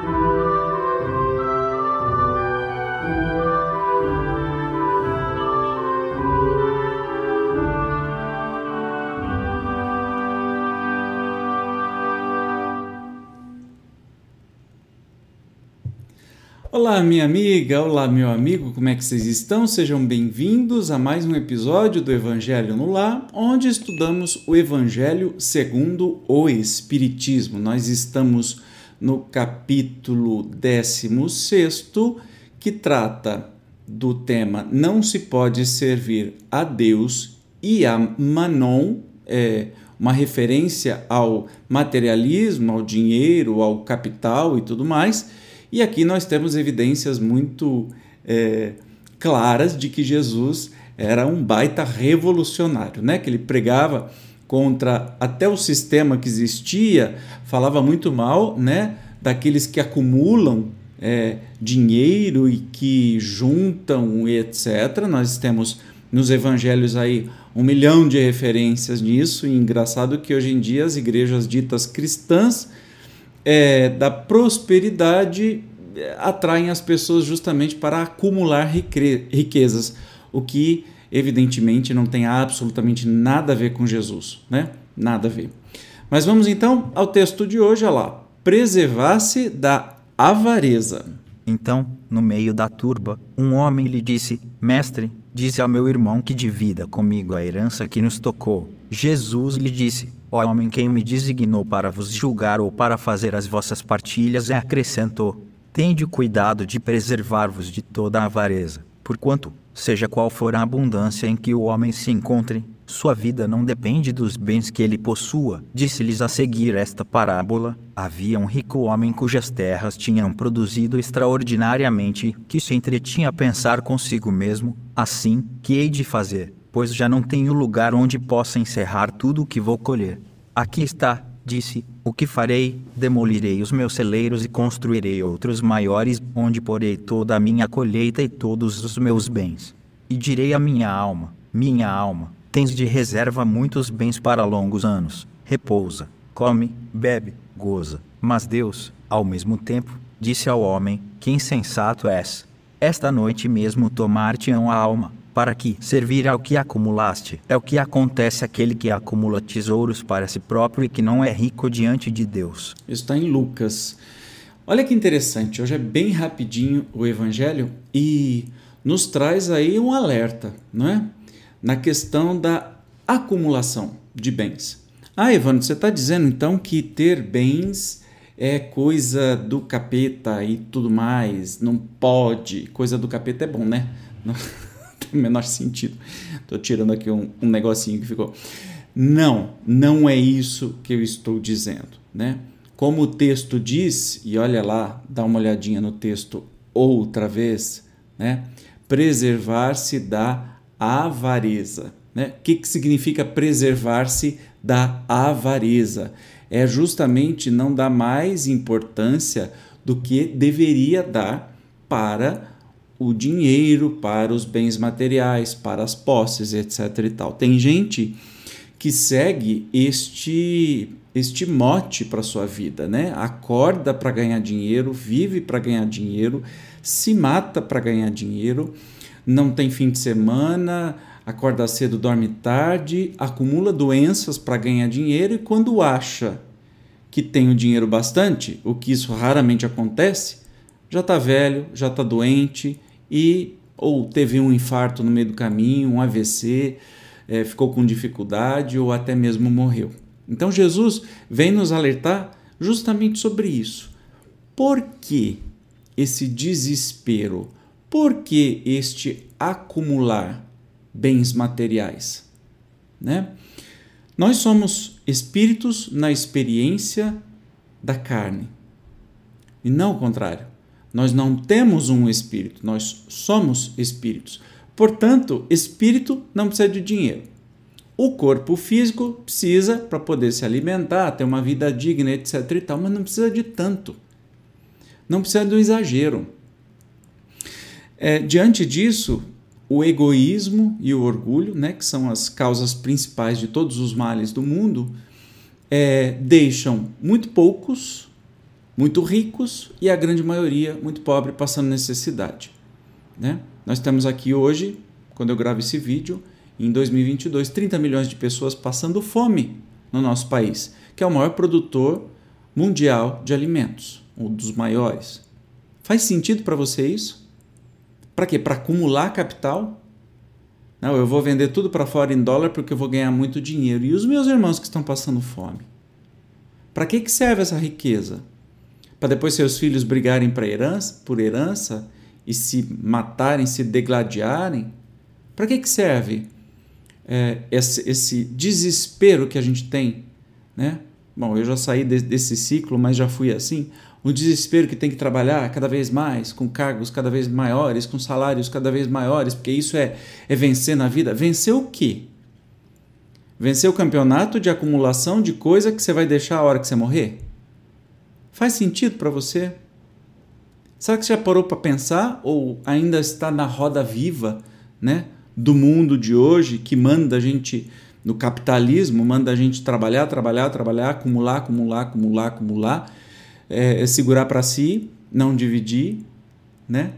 thank you Olá, minha amiga, olá, meu amigo, como é que vocês estão? Sejam bem-vindos a mais um episódio do Evangelho no Lar, onde estudamos o Evangelho segundo o Espiritismo. Nós estamos no capítulo 16, que trata do tema Não se pode servir a Deus e a Manon, é, uma referência ao materialismo, ao dinheiro, ao capital e tudo mais e aqui nós temos evidências muito é, claras de que Jesus era um baita revolucionário, né? Que ele pregava contra até o sistema que existia, falava muito mal, né? Daqueles que acumulam é, dinheiro e que juntam e etc. Nós temos nos evangelhos aí um milhão de referências nisso. E engraçado que hoje em dia as igrejas ditas cristãs é, da prosperidade é, atraem as pessoas justamente para acumular riquezas, o que evidentemente não tem absolutamente nada a ver com Jesus, né? Nada a ver. Mas vamos então ao texto de hoje, olha lá. Preservar-se da avareza. Então, no meio da turba, um homem lhe disse: Mestre, disse ao meu irmão que divida comigo a herança que nos tocou. Jesus lhe disse: Ó homem, quem me designou para vos julgar ou para fazer as vossas partilhas, e acrescentou: Tende cuidado de preservar-vos de toda a avareza, porquanto, seja qual for a abundância em que o homem se encontre, sua vida não depende dos bens que ele possua. Disse-lhes a seguir esta parábola: Havia um rico homem cujas terras tinham produzido extraordinariamente, que se entretinha a pensar consigo mesmo: Assim, que hei de fazer? pois já não tenho lugar onde possa encerrar tudo o que vou colher. Aqui está, disse, o que farei: demolirei os meus celeiros e construirei outros maiores, onde porei toda a minha colheita e todos os meus bens. E direi à minha alma: Minha alma, tens de reserva muitos bens para longos anos. Repousa, come, bebe, goza. Mas Deus, ao mesmo tempo, disse ao homem: Que insensato és! Esta noite mesmo tomar-te-ão a alma para que servir ao que acumulaste. É o que acontece àquele que acumula tesouros para si próprio e que não é rico diante de Deus. Está em Lucas. Olha que interessante, hoje é bem rapidinho o Evangelho e nos traz aí um alerta, não é? Na questão da acumulação de bens. Ah, Evandro, você está dizendo então que ter bens é coisa do capeta e tudo mais, não pode. Coisa do capeta é bom, né? Não tem o menor sentido. Estou tirando aqui um, um negocinho que ficou. Não, não é isso que eu estou dizendo, né? Como o texto diz, e olha lá, dá uma olhadinha no texto outra vez, né? Preservar-se da avareza. Né? O que, que significa preservar-se da avareza? É justamente não dar mais importância do que deveria dar para o dinheiro para os bens materiais, para as posses, etc e tal. Tem gente que segue este este mote para sua vida, né? Acorda para ganhar dinheiro, vive para ganhar dinheiro, se mata para ganhar dinheiro, não tem fim de semana, acorda cedo, dorme tarde, acumula doenças para ganhar dinheiro e quando acha que tem o dinheiro bastante, o que isso raramente acontece, já está velho, já está doente, e ou teve um infarto no meio do caminho, um AVC, é, ficou com dificuldade ou até mesmo morreu. Então Jesus vem nos alertar justamente sobre isso. Por que esse desespero? Por que este acumular bens materiais? Né? Nós somos espíritos na experiência da carne e não o contrário. Nós não temos um espírito, nós somos espíritos. Portanto, espírito não precisa de dinheiro. O corpo físico precisa para poder se alimentar, ter uma vida digna, etc. e tal, mas não precisa de tanto. Não precisa do exagero. É, diante disso, o egoísmo e o orgulho, né, que são as causas principais de todos os males do mundo, é, deixam muito poucos muito ricos e a grande maioria muito pobre, passando necessidade. Né? Nós temos aqui hoje, quando eu gravo esse vídeo, em 2022, 30 milhões de pessoas passando fome no nosso país, que é o maior produtor mundial de alimentos, um dos maiores. Faz sentido para você isso? Para quê? Para acumular capital? Não, eu vou vender tudo para fora em dólar porque eu vou ganhar muito dinheiro. E os meus irmãos que estão passando fome? Para que, que serve essa riqueza? Para depois seus filhos brigarem herança, por herança e se matarem, se degladiarem? Para que, que serve é, esse, esse, desespero que a gente tem? Né? Bom, eu já saí de, desse ciclo, mas já fui assim. Um desespero que tem que trabalhar cada vez mais, com cargos cada vez maiores, com salários cada vez maiores, porque isso é, é vencer na vida. Vencer o quê? Vencer o campeonato de acumulação de coisa que você vai deixar a hora que você morrer? Faz sentido para você? Será que você já parou para pensar ou ainda está na roda viva, né, do mundo de hoje que manda a gente no capitalismo, manda a gente trabalhar, trabalhar, trabalhar, acumular, acumular, acumular, acumular, é, é segurar para si, não dividir, né?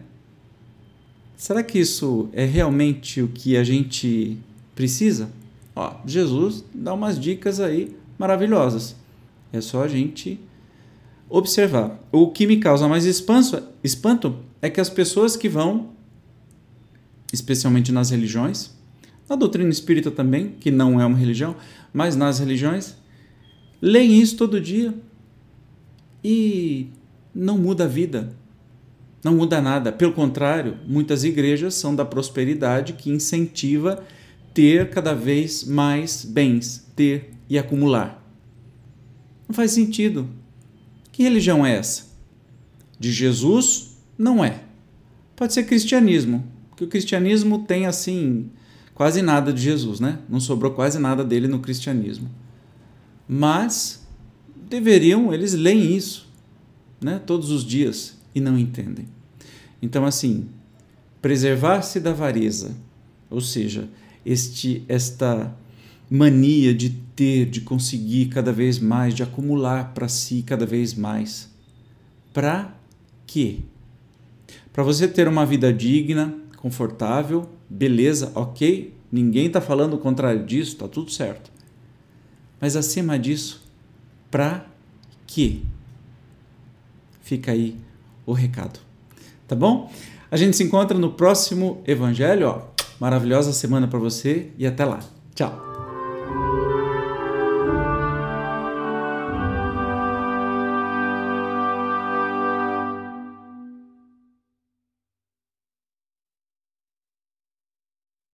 Será que isso é realmente o que a gente precisa? Ó, Jesus dá umas dicas aí maravilhosas. É só a gente observar. O que me causa mais espanto, espanto é que as pessoas que vão, especialmente nas religiões, na doutrina espírita também, que não é uma religião, mas nas religiões, leem isso todo dia e não muda a vida. Não muda nada. Pelo contrário, muitas igrejas são da prosperidade que incentiva ter cada vez mais bens, ter e acumular. Não faz sentido. Que religião é essa? De Jesus? Não é. Pode ser cristianismo, porque o cristianismo tem assim quase nada de Jesus, né? Não sobrou quase nada dele no cristianismo. Mas deveriam, eles leem isso, né, todos os dias e não entendem. Então assim, preservar-se da avareza, ou seja, este esta mania de ter, de conseguir cada vez mais, de acumular para si cada vez mais. Para quê? Para você ter uma vida digna, confortável, beleza, ok? Ninguém está falando o contrário disso, está tudo certo. Mas acima disso, para quê? Fica aí o recado. Tá bom? A gente se encontra no próximo evangelho, ó. Maravilhosa semana para você e até lá. Tchau.